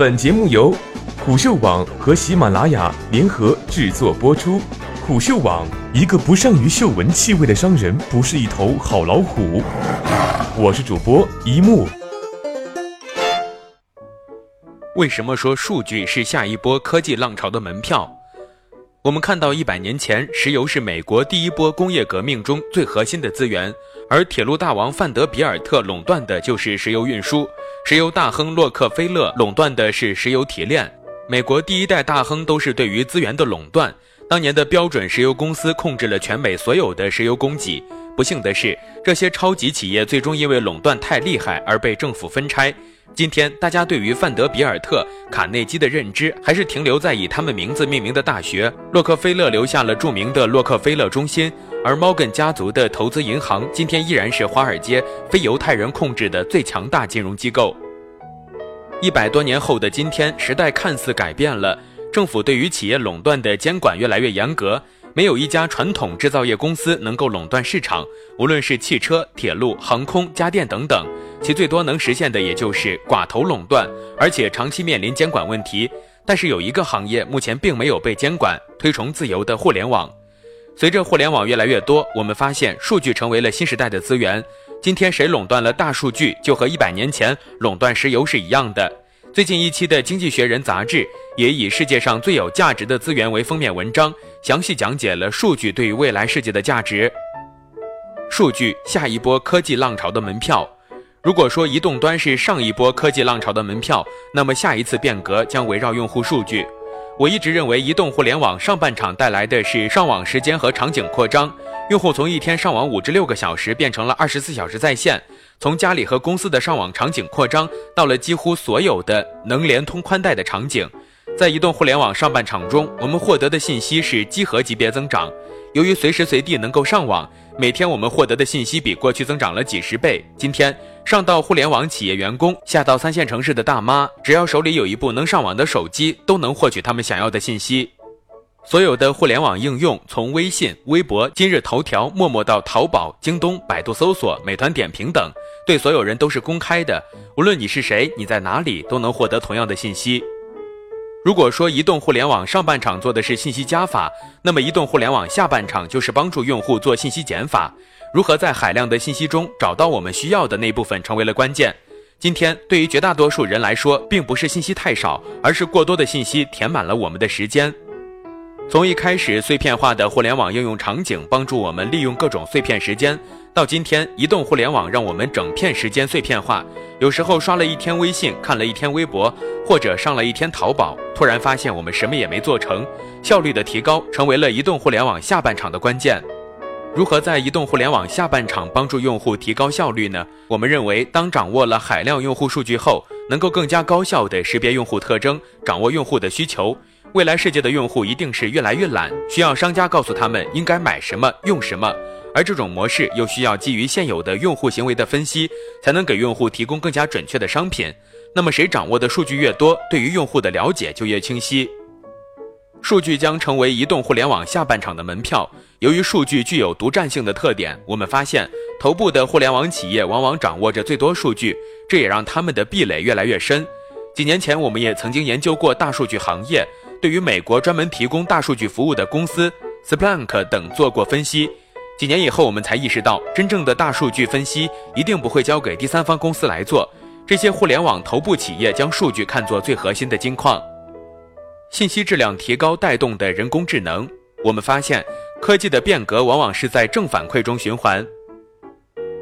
本节目由虎嗅网和喜马拉雅联合制作播出。虎嗅网：一个不善于嗅闻气味的商人，不是一头好老虎。我是主播一木。为什么说数据是下一波科技浪潮的门票？我们看到，一百年前，石油是美国第一波工业革命中最核心的资源，而铁路大王范德比尔特垄断的就是石油运输，石油大亨洛克菲勒垄断的是石油提炼。美国第一代大亨都是对于资源的垄断。当年的标准石油公司控制了全美所有的石油供给。不幸的是，这些超级企业最终因为垄断太厉害而被政府分拆。今天，大家对于范德比尔特、卡内基的认知还是停留在以他们名字命名的大学。洛克菲勒留下了著名的洛克菲勒中心，而摩根家族的投资银行今天依然是华尔街非犹太人控制的最强大金融机构。一百多年后的今天，时代看似改变了，政府对于企业垄断的监管越来越严格。没有一家传统制造业公司能够垄断市场，无论是汽车、铁路、航空、家电等等，其最多能实现的也就是寡头垄断，而且长期面临监管问题。但是有一个行业目前并没有被监管，推崇自由的互联网。随着互联网越来越多，我们发现数据成为了新时代的资源。今天谁垄断了大数据，就和一百年前垄断石油是一样的。最近一期的《经济学人》杂志也以“世界上最有价值的资源”为封面文章，详细讲解了数据对于未来世界的价值。数据，下一波科技浪潮的门票。如果说移动端是上一波科技浪潮的门票，那么下一次变革将围绕用户数据。我一直认为，移动互联网上半场带来的是上网时间和场景扩张，用户从一天上网五至六个小时变成了二十四小时在线。从家里和公司的上网场景扩张到了几乎所有的能联通宽带的场景，在移动互联网上半场中，我们获得的信息是几何级别增长。由于随时随地能够上网，每天我们获得的信息比过去增长了几十倍。今天，上到互联网企业员工，下到三线城市的大妈，只要手里有一部能上网的手机，都能获取他们想要的信息。所有的互联网应用，从微信、微博、今日头条、陌陌到淘宝、京东、百度搜索、美团点评等，对所有人都是公开的。无论你是谁，你在哪里，都能获得同样的信息。如果说移动互联网上半场做的是信息加法，那么移动互联网下半场就是帮助用户做信息减法。如何在海量的信息中找到我们需要的那部分，成为了关键。今天对于绝大多数人来说，并不是信息太少，而是过多的信息填满了我们的时间。从一开始，碎片化的互联网应用场景帮助我们利用各种碎片时间，到今天，移动互联网让我们整片时间碎片化。有时候刷了一天微信，看了一天微博，或者上了一天淘宝，突然发现我们什么也没做成。效率的提高成为了移动互联网下半场的关键。如何在移动互联网下半场帮助用户提高效率呢？我们认为，当掌握了海量用户数据后，能够更加高效地识别用户特征，掌握用户的需求。未来世界的用户一定是越来越懒，需要商家告诉他们应该买什么、用什么，而这种模式又需要基于现有的用户行为的分析，才能给用户提供更加准确的商品。那么谁掌握的数据越多，对于用户的了解就越清晰。数据将成为移动互联网下半场的门票。由于数据具有独占性的特点，我们发现头部的互联网企业往往掌握着最多数据，这也让他们的壁垒越来越深。几年前，我们也曾经研究过大数据行业。对于美国专门提供大数据服务的公司 Splunk 等做过分析，几年以后我们才意识到，真正的大数据分析一定不会交给第三方公司来做。这些互联网头部企业将数据看作最核心的金矿，信息质量提高带动的人工智能。我们发现，科技的变革往往是在正反馈中循环。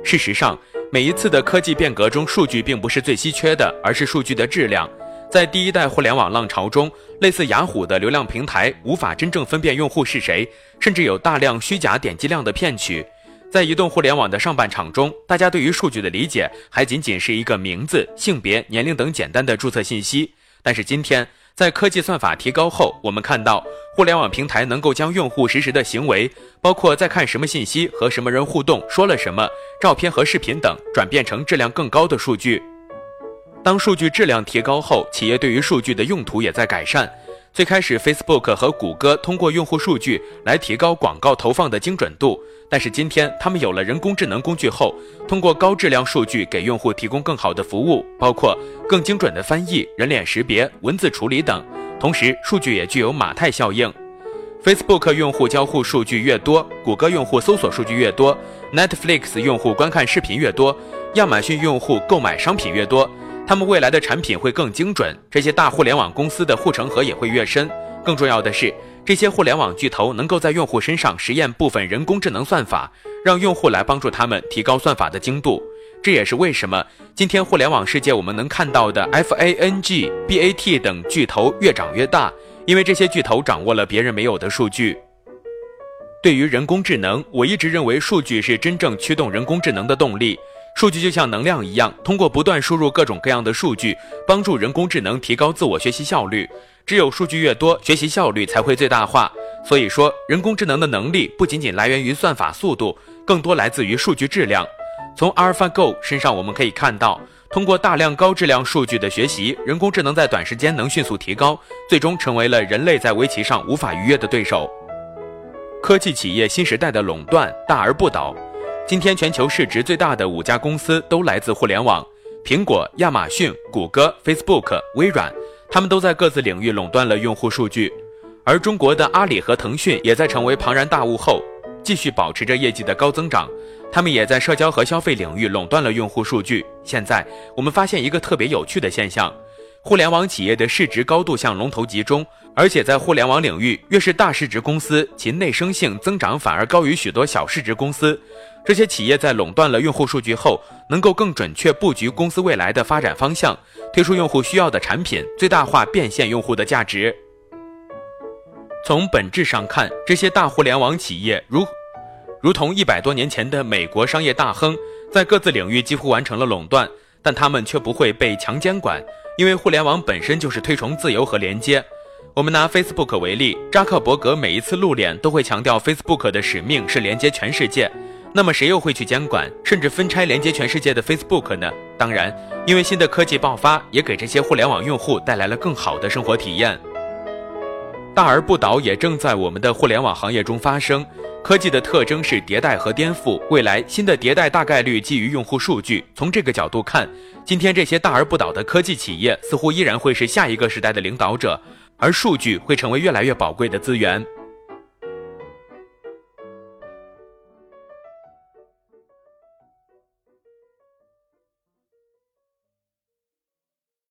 事实上，每一次的科技变革中，数据并不是最稀缺的，而是数据的质量。在第一代互联网浪潮中，类似雅虎的流量平台无法真正分辨用户是谁，甚至有大量虚假点击量的骗取。在移动互联网的上半场中，大家对于数据的理解还仅仅是一个名字、性别、年龄等简单的注册信息。但是今天，在科技算法提高后，我们看到互联网平台能够将用户实时的行为，包括在看什么信息、和什么人互动、说了什么、照片和视频等，转变成质量更高的数据。当数据质量提高后，企业对于数据的用途也在改善。最开始，Facebook 和谷歌通过用户数据来提高广告投放的精准度，但是今天他们有了人工智能工具后，通过高质量数据给用户提供更好的服务，包括更精准的翻译、人脸识别、文字处理等。同时，数据也具有马太效应。Facebook 用户交互数据越多，谷歌用户搜索数据越多，Netflix 用户观看视频越多，亚马逊用户购买商品越多，他们未来的产品会更精准。这些大互联网公司的护城河也会越深。更重要的是，这些互联网巨头能够在用户身上实验部分人工智能算法，让用户来帮助他们提高算法的精度。这也是为什么今天互联网世界我们能看到的 FANG、BAT 等巨头越长越大。因为这些巨头掌握了别人没有的数据。对于人工智能，我一直认为数据是真正驱动人工智能的动力。数据就像能量一样，通过不断输入各种各样的数据，帮助人工智能提高自我学习效率。只有数据越多，学习效率才会最大化。所以说，人工智能的能力不仅仅来源于算法速度，更多来自于数据质量。从 AlphaGo 身上我们可以看到。通过大量高质量数据的学习，人工智能在短时间能迅速提高，最终成为了人类在围棋上无法逾越的对手。科技企业新时代的垄断大而不倒。今天全球市值最大的五家公司都来自互联网：苹果、亚马逊、谷歌、Facebook、微软，他们都在各自领域垄断了用户数据。而中国的阿里和腾讯也在成为庞然大物后，继续保持着业绩的高增长。他们也在社交和消费领域垄断了用户数据。现在我们发现一个特别有趣的现象：互联网企业的市值高度向龙头集中，而且在互联网领域，越是大市值公司，其内生性增长反而高于许多小市值公司。这些企业在垄断了用户数据后，能够更准确布局公司未来的发展方向，推出用户需要的产品，最大化变现用户的价值。从本质上看，这些大互联网企业如。如同一百多年前的美国商业大亨，在各自领域几乎完成了垄断，但他们却不会被强监管，因为互联网本身就是推崇自由和连接。我们拿 Facebook 为例，扎克伯格每一次露脸都会强调 Facebook 的使命是连接全世界。那么谁又会去监管，甚至分拆连接全世界的 Facebook 呢？当然，因为新的科技爆发，也给这些互联网用户带来了更好的生活体验。大而不倒也正在我们的互联网行业中发生。科技的特征是迭代和颠覆，未来新的迭代大概率基于用户数据。从这个角度看，今天这些大而不倒的科技企业似乎依然会是下一个时代的领导者，而数据会成为越来越宝贵的资源。